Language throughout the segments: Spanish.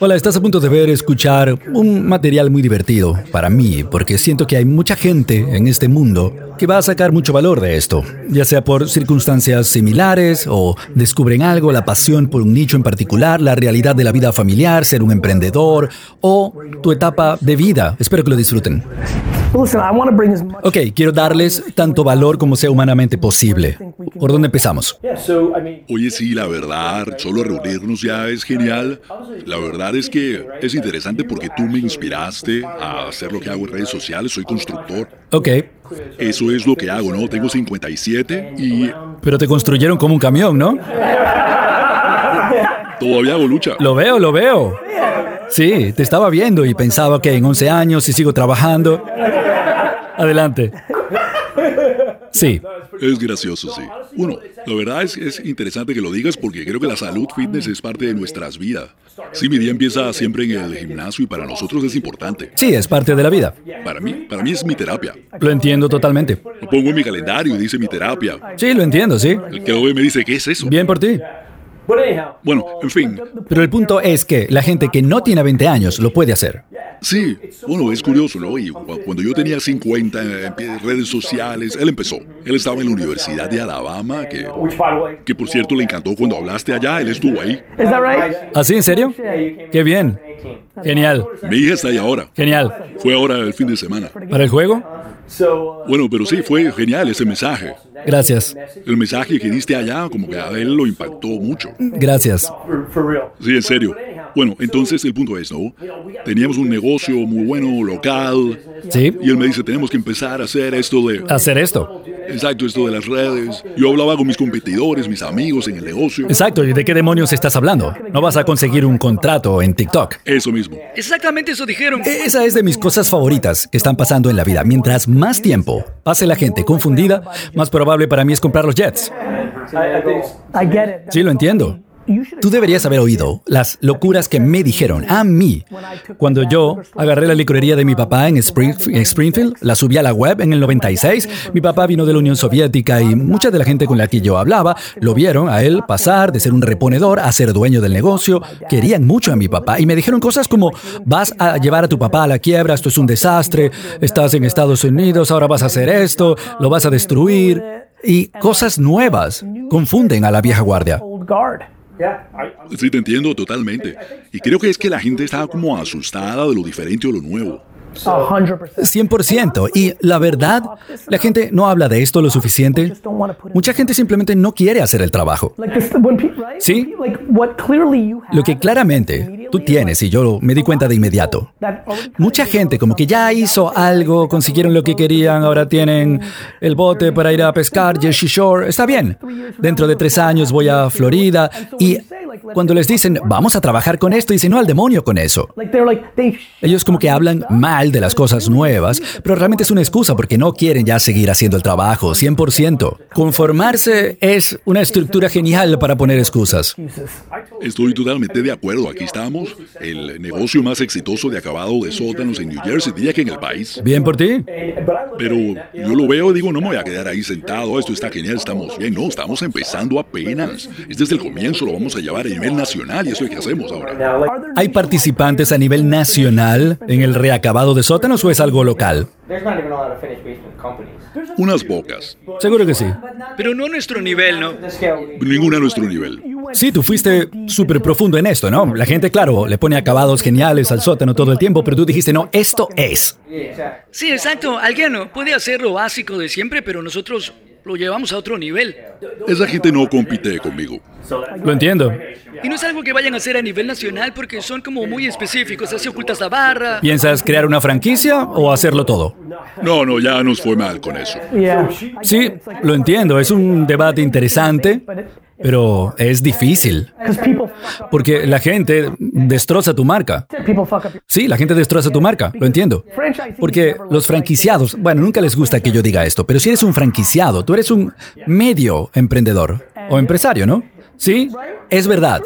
Hola, estás a punto de ver, escuchar un material muy divertido para mí, porque siento que hay mucha gente en este mundo que va a sacar mucho valor de esto, ya sea por circunstancias similares o descubren algo, la pasión por un nicho en particular, la realidad de la vida familiar, ser un emprendedor o tu etapa de vida. Espero que lo disfruten. Ok, quiero darles tanto valor como sea humanamente posible. ¿Por dónde empezamos? Oye, sí, la verdad, solo reunirnos ya es genial. La verdad es que es interesante porque tú me inspiraste a hacer lo que hago en redes sociales, soy constructor. Ok, Eso es lo que hago, ¿no? Tengo 57 y pero te construyeron como un camión, ¿no? todavía hago lucha. Lo veo, lo veo. Sí, te estaba viendo y pensaba que en 11 años si sigo trabajando. Adelante. Sí, Es gracioso, sí. Bueno, la verdad es, es interesante que lo digas porque creo que la salud fitness es parte de nuestras vidas. Sí, mi día empieza siempre en el gimnasio y para nosotros es importante. sí, es parte de la vida. Para mí, para mí es mi terapia. Lo entiendo totalmente. Lo pongo en mi calendario y dice mi terapia. Sí, lo entiendo, sí. El que lo ve me dice, ¿qué es eso? Bien por ti. Bueno, en fin, Pero el punto es que la gente que no tiene 20 años lo puede hacer. Sí, bueno, es curioso, ¿no? Y cu- cuando yo tenía 50 en pie- redes sociales, él empezó. Él estaba en la Universidad de Alabama, que, que por cierto le encantó cuando hablaste allá, él estuvo ahí. ¿Así, en serio? Qué bien. Genial, Mi hija está ahí ahora. genial. Fue ahora el fin de semana. ¿Para el juego? Bueno, pero sí, fue genial ese mensaje. Gracias. El mensaje que diste allá, como que a él lo impactó mucho. Gracias. Sí, en serio. Bueno, entonces el punto es, ¿no? Teníamos un negocio muy bueno, local, Sí. y él me dice, tenemos que empezar a hacer esto de... Hacer esto. Exacto, esto de las redes. Yo hablaba con mis competidores, mis amigos en el negocio. Exacto. ¿Y de qué demonios estás hablando? No vas a conseguir un contrato en TikTok. Eso mismo. Exactamente eso dijeron. Esa es de mis cosas favoritas que están pasando en la vida. Mientras más tiempo pase la gente confundida, más probable para mí es comprar los Jets. Sí, lo entiendo. Tú deberías haber oído las locuras que me dijeron a mí cuando yo agarré la licorería de mi papá en Spring- en Springfield, la subí a la web en el 96. Mi papá vino de la Unión Soviética y mucha de la gente con la que yo hablaba lo vieron a él pasar de ser un reponedor a ser dueño del negocio. Querían mucho a mi papá y me dijeron cosas como vas a llevar a tu papá a la quiebra, esto es un desastre, estás en Estados Unidos, ahora vas a hacer esto, lo vas a destruir. Y cosas nuevas confunden a la vieja guardia. Sí, te entiendo totalmente. Y creo que es que la gente está como asustada de lo diferente o lo nuevo. 100%. Y la verdad, la gente no habla de esto lo suficiente. Mucha gente simplemente no quiere hacer el trabajo. Sí. Lo que claramente tú tienes, y yo me di cuenta de inmediato. Mucha gente como que ya hizo algo, consiguieron lo que querían, ahora tienen el bote para ir a pescar, Jersey Shore, está bien. Dentro de tres años voy a Florida y cuando les dicen, vamos a trabajar con esto, dicen, no al demonio con eso. Ellos como que hablan mal de las cosas nuevas, pero realmente es una excusa porque no quieren ya seguir haciendo el trabajo, 100%. Conformarse es una estructura genial para poner excusas. Estoy totalmente de acuerdo. Aquí estamos. El negocio más exitoso de acabado de sótanos en New Jersey, diría que en el país. Bien por ti. Pero yo lo veo y digo, no me voy a quedar ahí sentado. Esto está genial, estamos bien. No, estamos empezando apenas. Es desde el comienzo, lo vamos a llevar a nivel nacional y eso es lo que hacemos ahora. ¿Hay participantes a nivel nacional en el reacabado de sótanos o es algo local? Unas pocas. Seguro que sí. Pero no a nuestro nivel, ¿no? Ninguna a nuestro nivel. Sí, tú fuiste súper profundo en esto, ¿no? La gente, claro, le pone acabados geniales al sótano todo el tiempo, pero tú dijiste, no, esto es. Sí, exacto. Alguien puede hacer lo básico de siempre, pero nosotros lo llevamos a otro nivel. Esa gente no compite conmigo. Lo entiendo. Y no es algo que vayan a hacer a nivel nacional porque son como muy específicos. Así ocultas la barra. ¿Piensas crear una franquicia o hacerlo todo? No, no, ya nos fue mal con eso. Sí, lo entiendo, es un debate interesante, pero es difícil, porque la gente destroza tu marca. Sí, la gente destroza tu marca, lo entiendo. Porque los franquiciados, bueno, nunca les gusta que yo diga esto, pero si eres un franquiciado, tú eres un medio emprendedor o empresario, ¿no? Sí, es verdad.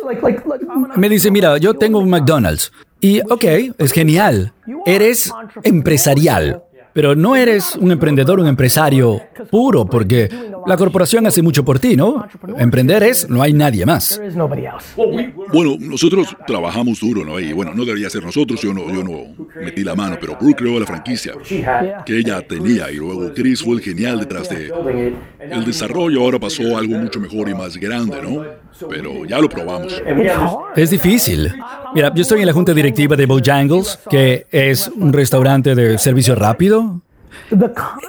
Me dice, mira, yo tengo un McDonald's. Y, ok, es genial. Eres empresarial. Pero no eres un emprendedor, un empresario puro, porque la corporación hace mucho por ti, ¿no? Emprender es, no hay nadie más. Bueno, nosotros trabajamos duro, ¿no? Y bueno, no debería ser nosotros, yo no, yo no metí la mano, pero Brooke creó la franquicia que ella tenía y luego Chris fue el genial detrás de el desarrollo. Ahora pasó algo mucho mejor y más grande, ¿no? Pero ya lo probamos. Es difícil. Mira, yo estoy en la junta directiva de Bojangles, que es un restaurante de servicio rápido.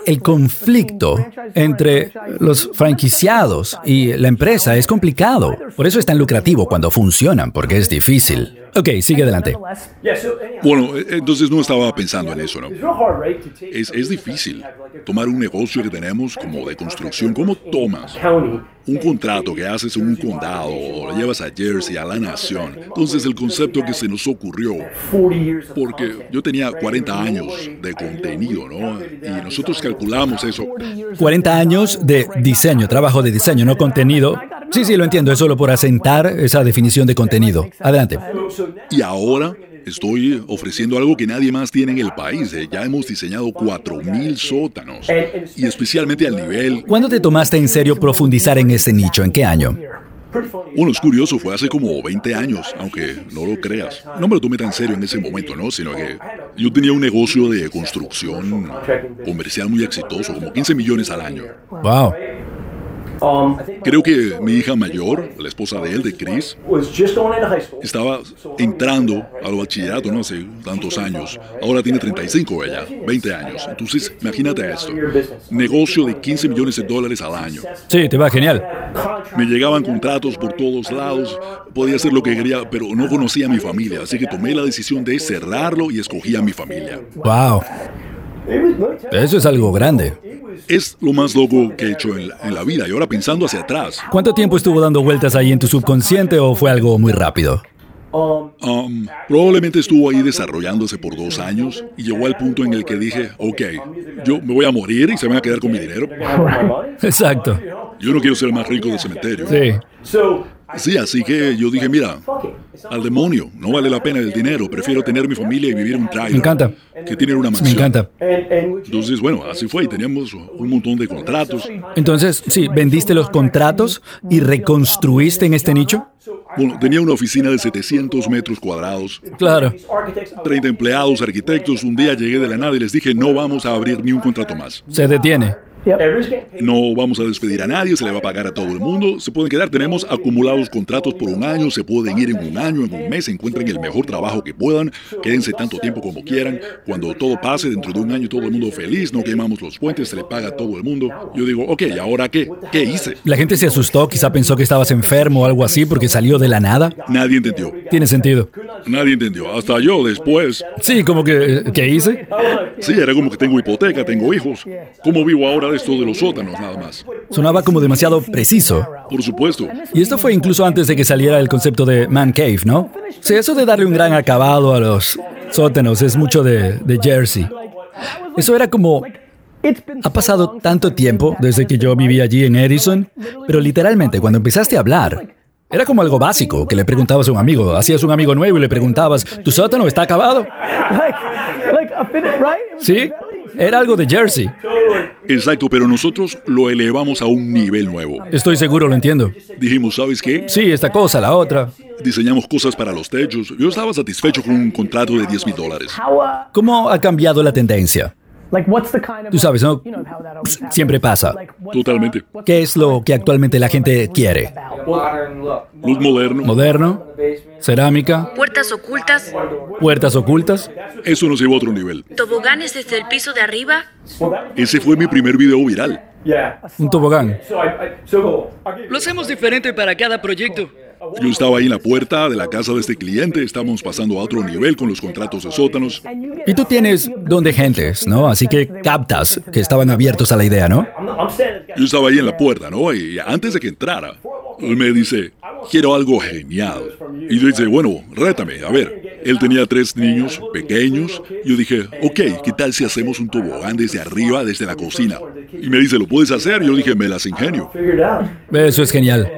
El conflicto entre los franquiciados y la empresa es complicado. Por eso es tan lucrativo cuando funcionan, porque es difícil. Ok, sigue adelante. Bueno, e, entonces no estaba pensando en eso, ¿no? Es, es difícil tomar un negocio que tenemos como de construcción. ¿Cómo tomas un contrato que haces en un condado o lo llevas a Jersey, a la nación. Entonces el concepto que se nos ocurrió, porque yo tenía 40 años de contenido, ¿no? Y nosotros calculamos eso. 40 años de diseño, trabajo de diseño, no contenido. Sí, sí, lo entiendo, es solo por asentar esa definición de contenido. Adelante. Y ahora Estoy ofreciendo algo que nadie más tiene en el país. Eh. Ya hemos diseñado 4.000 sótanos. Y especialmente al nivel... ¿Cuándo te tomaste en serio profundizar en ese nicho? ¿En qué año? Bueno, es curioso, fue hace como 20 años, aunque no lo creas. No me lo tomé tan serio en ese momento, ¿no? Sino que yo tenía un negocio de construcción comercial muy exitoso, como 15 millones al año. Wow. Creo que mi hija mayor, la esposa de él, de Chris, estaba entrando al bachillerato no hace tantos años. Ahora tiene 35 ella, 20 años. Entonces, imagínate esto. Negocio de 15 millones de dólares al año. Sí, te va genial. Me llegaban contratos por todos lados, podía hacer lo que quería, pero no conocía a mi familia, así que tomé la decisión de cerrarlo y escogí a mi familia. Wow. Eso es algo grande. Es lo más loco que he hecho en la, vida y ahora pensando hacia atrás. ¿Cuánto tiempo estuvo dando vueltas ahí en tu subconsciente o fue algo muy rápido? Um, probablemente estuvo ahí desarrollándose por dos años y llegó al punto en el que dije, ok, yo me voy a morir y se van a quedar con mi dinero. Exacto. Yo no quiero ser el más rico del cementerio. Sí. Sí, así que yo dije, mira, al demonio, no vale la pena el dinero, prefiero tener mi familia y vivir un trailer. Me encanta. Que tener una mansión. Me encanta. Entonces, bueno, así fue y teníamos un montón de contratos. Entonces, sí, vendiste los contratos y reconstruiste en este nicho. Bueno, tenía una oficina de 700 metros cuadrados. Claro. 30 empleados, arquitectos. Un día llegué de la nada y les dije, no vamos a abrir ni un contrato más. Se detiene. No vamos a despedir a nadie, se le va a pagar a todo el mundo. Se pueden quedar, tenemos acumulados contratos por un año, se pueden ir en un año, en un mes, encuentren el mejor trabajo que puedan, quédense tanto tiempo como quieran. Cuando todo pase, dentro de un año todo el mundo feliz, no quemamos los puentes, se le paga a todo el mundo. Yo digo, ok, ¿y ahora qué? ¿Qué hice? La gente se asustó, quizá pensó que estabas enfermo o algo así porque salió de la nada. Nadie entendió. Tiene sentido. Nadie entendió, hasta yo después. Sí, como que, ¿qué hice? Sí, era como que tengo hipoteca, tengo hijos. ¿Cómo vivo ahora de esto de los sótanos nada más? Sonaba como demasiado preciso. Por supuesto. Y esto fue incluso antes de que saliera el concepto de man cave, ¿no? Sí, eso de darle un gran acabado a los sótanos es mucho de, de Jersey. Eso era como ha pasado tanto tiempo desde que yo vivía allí en Edison, pero literalmente cuando empezaste a hablar, era como algo básico, que le preguntabas a un amigo, hacías un amigo nuevo y le preguntabas, ¿tu sótano está acabado? Sí, era algo de Jersey. Exacto, pero nosotros lo elevamos a un nivel nuevo. Estoy seguro, lo entiendo. Dijimos, ¿sabes qué? Sí, esta cosa, la otra. Diseñamos cosas para los techos. Yo estaba satisfecho con un contrato de 10 mil dólares. ¿Cómo ha cambiado la tendencia? Tú sabes, ¿no? Siempre pasa. Totalmente. ¿Qué es lo que actualmente la gente quiere? Luz moderno. Moderno. Cerámica. Puertas ocultas. Puertas ocultas. Eso nos llevó a otro nivel. Toboganes desde el piso de arriba. Ese fue mi primer video viral. Un tobogán. Lo hacemos diferente para cada proyecto. Yo estaba ahí en la puerta de la casa de este cliente, estábamos pasando a otro nivel con los contratos de sótanos. Y tú tienes don de gentes, ¿no? Así que captas que estaban abiertos a la idea, ¿no? Yo estaba ahí en la puerta, ¿no? Y antes de que entrara, él me dice, quiero algo genial. Y yo dice, bueno, rétame, a ver. Él tenía tres niños pequeños. Yo dije, ok, ¿qué tal si hacemos un tobogán desde arriba, desde la cocina? Y me dice, ¿lo puedes hacer? Yo dije, me las ingenio. Eso es genial.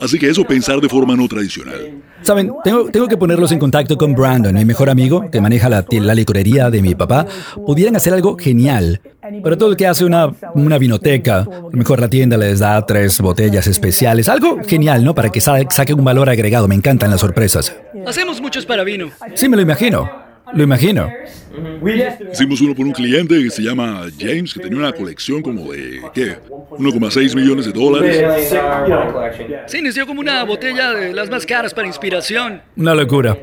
Así que eso pensar de forma no tradicional. Saben, tengo, tengo que ponerlos en contacto con Brandon, mi mejor amigo, que maneja la, la licorería de mi papá. Pudieran hacer algo genial. Pero todo el que hace una, una vinoteca, a lo mejor la tienda les da tres botellas especiales. Algo genial, ¿no? Para que sa- saque un valor agregado. Me encantan las sorpresas. Hacemos muchos para vino. Sí, me lo imagino. Lo imagino. Hicimos uno por un cliente que se llama James, que tenía una colección como de, ¿qué? 1,6 millones de dólares. Sí, nos dio como una botella de las más caras para inspiración. Una locura.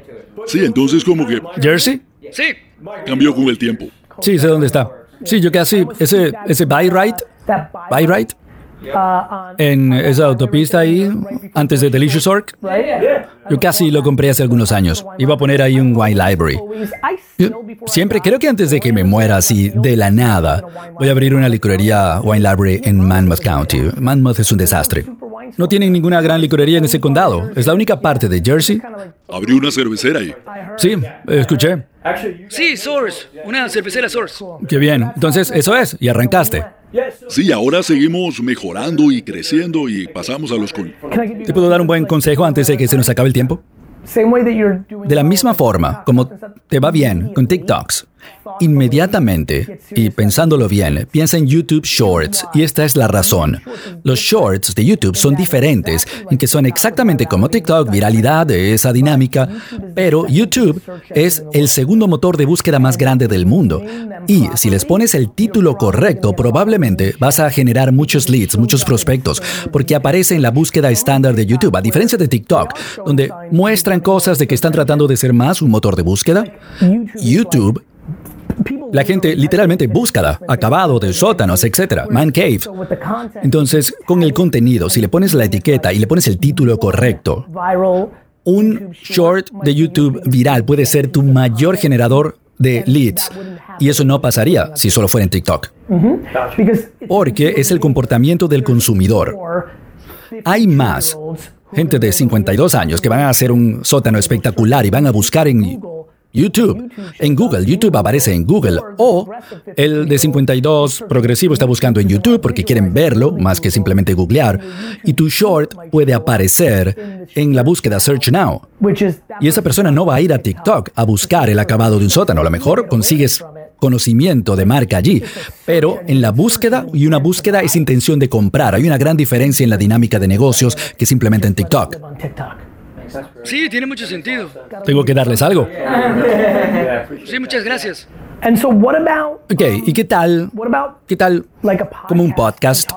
Sí, entonces como que ¿Jersey? Sí, cambió con el tiempo. Sí, sé dónde está. Sí, yo casi. Ese, ese buy right. Buy right. En esa autopista ahí, antes de Delicious Orc. Yo casi lo compré hace algunos años. Iba a poner ahí un wine library. Yo siempre creo que antes de que me muera así de la nada, voy a abrir una licorería wine library en Monmouth County. Monmouth es un desastre. No tienen ninguna gran licorería en ese condado. Es la única parte de Jersey. Abrió una cervecera ahí. Sí, escuché. sí, Source. Una cervecera Source. Qué bien. Entonces, eso es. Y arrancaste. Sí, ahora seguimos mejorando y creciendo y pasamos a los con... ¿Te puedo dar un buen consejo antes de que se nos acabe el tiempo? De la misma forma, como te va bien con TikToks, inmediatamente, y pensándolo bien, piensa en YouTube Shorts, y esta es la razón. Los Shorts de YouTube son diferentes, en que son exactamente como TikTok, viralidad esa dinámica, pero YouTube es el segundo motor de búsqueda más grande del mundo. Y si les pones el título correcto, probablemente vas a generar muchos leads, muchos prospectos, porque aparece en la búsqueda estándar de YouTube, a diferencia de TikTok, donde muestran cosas de que están tratando de ser más un motor de búsqueda. YouTube la gente literalmente búscala, acabado de sótanos, etc. Man cave. Entonces, con el contenido, si le pones la etiqueta y le pones el título correcto, un short de YouTube viral puede ser tu mayor generador de leads. Y eso no pasaría si solo fuera en TikTok. Porque es el comportamiento del consumidor. Hay más gente de 52 años que van a hacer un sótano espectacular y van a buscar en YouTube. En Google, YouTube aparece en Google. O el de 52 progresivo está buscando en YouTube porque quieren verlo más que simplemente googlear. Y tu short puede aparecer en la búsqueda Search Now. Y esa persona no va a ir a TikTok a buscar el acabado de un sótano. A lo mejor consigues conocimiento de marca allí, pero en la búsqueda y una búsqueda es intención de comprar. Hay una gran diferencia en la dinámica de negocios que simplemente en TikTok. Sí, tiene mucho sentido. Tengo que darles algo. Sí, muchas gracias. Ok, ¿y qué tal? ¿Qué tal como un podcast?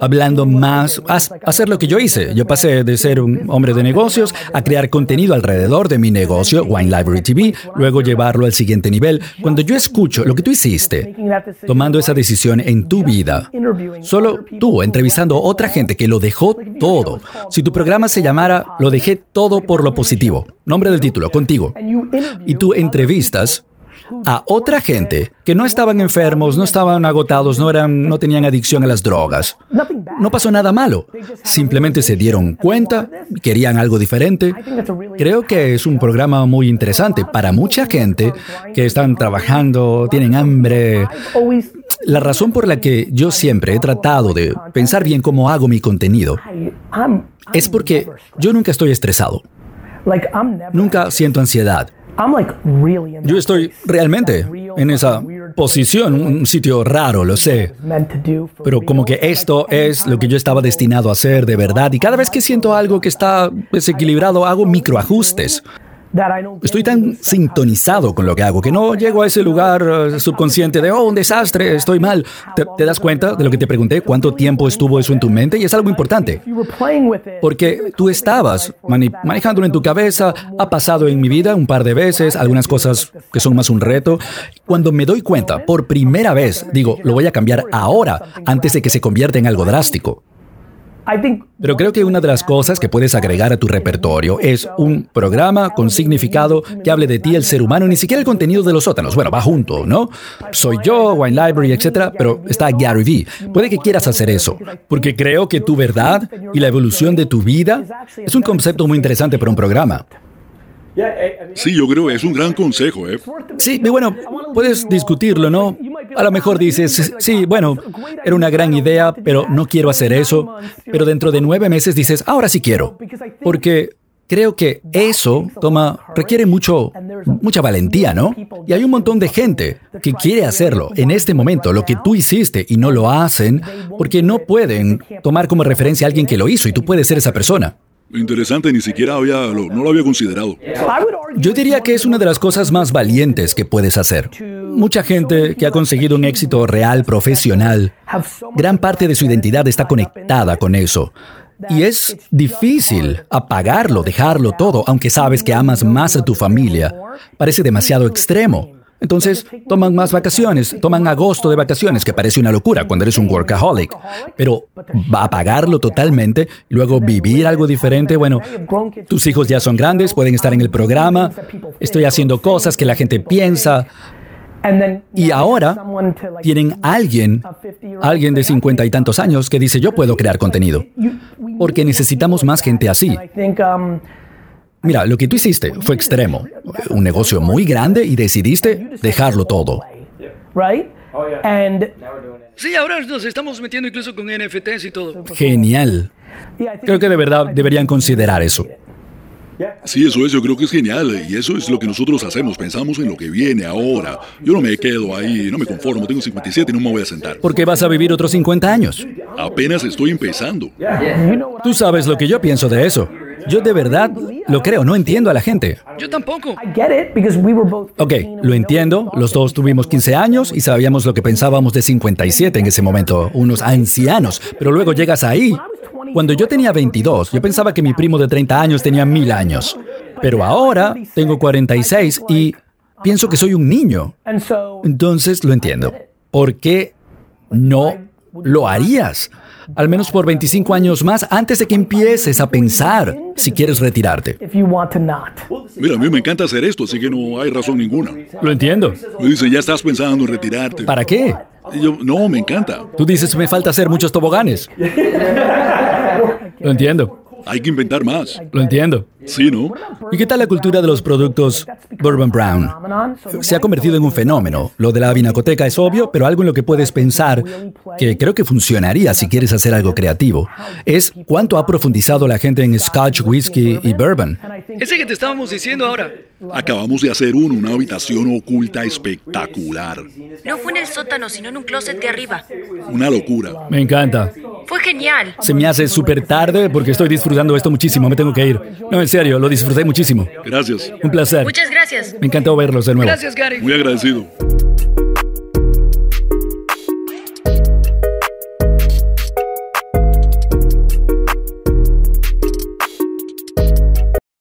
Hablando más, hacer lo que yo hice. Yo pasé de ser un hombre de negocios a crear contenido alrededor de mi negocio, Wine Library TV, luego llevarlo al siguiente nivel. Cuando yo escucho lo que tú hiciste, tomando esa decisión en tu vida, solo tú entrevistando a otra gente que lo dejó todo. Si tu programa se llamara Lo dejé todo por lo positivo, nombre del título, contigo, y tú entrevistas a otra gente que no estaban enfermos, no estaban agotados, no eran, no tenían adicción a las drogas. No pasó nada malo. Simplemente se dieron cuenta, querían algo diferente. Creo que es un programa muy interesante para mucha gente que están trabajando, tienen hambre. La razón por la que yo siempre he tratado de pensar bien cómo hago mi contenido es porque yo nunca estoy estresado, nunca siento ansiedad. Yo estoy realmente en esa posición, un sitio raro, lo sé. Pero como que esto es lo que yo estaba destinado a hacer de verdad y cada vez que siento algo que está desequilibrado hago microajustes. Estoy tan sintonizado con lo que hago que no llego a ese lugar eh, subconsciente de, oh, un desastre, estoy mal. ¿Te, te das cuenta de lo que te pregunté? ¿Cuánto tiempo estuvo eso en tu mente? Y es algo importante. Porque tú estabas manejándolo en tu cabeza, ha pasado en mi vida un par de veces, algunas cosas que son más un reto. Cuando me doy cuenta, por primera vez, digo, lo voy a cambiar ahora, antes de que se convierta en algo drástico. Pero creo que una de las cosas que puedes agregar a tu repertorio es un programa con significado que hable de ti, el ser humano, ni siquiera el contenido de los sótanos. Bueno, va junto, ¿no? Soy yo, Wine Library, etcétera, pero está Gary Vee. Puede que quieras hacer eso, porque creo que tu verdad y la evolución de tu vida es un concepto muy interesante para un programa. Sí, yo creo que es un gran consejo, ¿eh? Sí, y bueno, puedes discutirlo, ¿no? A lo mejor dices, sí, bueno, era una gran idea, pero no quiero hacer eso. Pero dentro de nueve meses dices, ahora sí quiero. Porque Creo que eso toma, requiere mucho, mucha valentía, ¿no? Y hay un montón de gente que quiere hacerlo en este momento, lo que tú hiciste, y no lo hacen porque no pueden tomar como referencia a alguien que lo hizo y tú puedes ser esa persona. Interesante, ni siquiera había, no lo había considerado. Yo diría que es una de las cosas más valientes que puedes hacer. Mucha gente que ha conseguido un éxito real, profesional, gran parte de su identidad está conectada con eso. Y es difícil apagarlo, dejarlo todo, aunque sabes que amas más a tu familia. Parece demasiado extremo. Entonces, toman más vacaciones, toman agosto de vacaciones, que parece una locura cuando eres un workaholic. Pero va a apagarlo totalmente, luego vivir algo diferente, bueno, tus hijos ya son grandes, pueden estar en el programa, estoy haciendo cosas que la gente piensa, y ahora tienen alguien, alguien de cincuenta y tantos años que dice yo puedo crear contenido. Porque necesitamos más gente así. Mira, lo que tú hiciste fue extremo. Un negocio muy grande y decidiste dejarlo todo. Sí, ahora nos estamos metiendo incluso con NFTs y todo. Genial. Creo que de verdad deberían considerar eso. Sí, eso es, yo creo que es genial y eso es lo que nosotros hacemos, pensamos en lo que viene ahora. Yo no me quedo ahí, no me conformo, tengo 57 y no me voy a sentar. Porque vas a vivir otros 50 años. Apenas estoy empezando. Tú sabes lo que yo pienso de eso. Yo de verdad lo creo, no entiendo a la gente. Yo tampoco. Ok, lo entiendo, los dos tuvimos 15 años y sabíamos lo que pensábamos de 57 en ese momento, unos ancianos, pero luego llegas ahí. Cuando yo tenía 22, yo pensaba que mi primo de 30 años tenía mil años, pero ahora tengo 46 y pienso que soy un niño. Entonces lo entiendo. ¿Por qué no lo harías? Al menos por 25 años más antes de que empieces a pensar si quieres retirarte. Mira, a mí me encanta hacer esto, así que no hay razón ninguna. Lo entiendo. Me dice, ya estás pensando en retirarte. ¿Para qué? Y yo, no, me encanta. Tú dices, me falta hacer muchos toboganes. Lo entiendo. Hay que inventar más. Lo entiendo. Sí, ¿no? ¿Y qué tal la cultura de los productos Bourbon Brown? Se ha convertido en un fenómeno. Lo de la vinacoteca es obvio, pero algo en lo que puedes pensar, que creo que funcionaría si quieres hacer algo creativo, es cuánto ha profundizado la gente en Scotch, whisky y bourbon. Ese que te estábamos diciendo ahora. Acabamos de hacer uno, una habitación oculta espectacular. No fue en el sótano, sino en un closet de arriba. Una locura. Me encanta. Fue genial. Se me hace súper tarde porque estoy disfrutando esto muchísimo. Me tengo que ir. No, en serio, lo disfruté muchísimo. Gracias. Un placer. Muchas gracias. Me encantó verlos de nuevo. Gracias, Gary. Muy agradecido.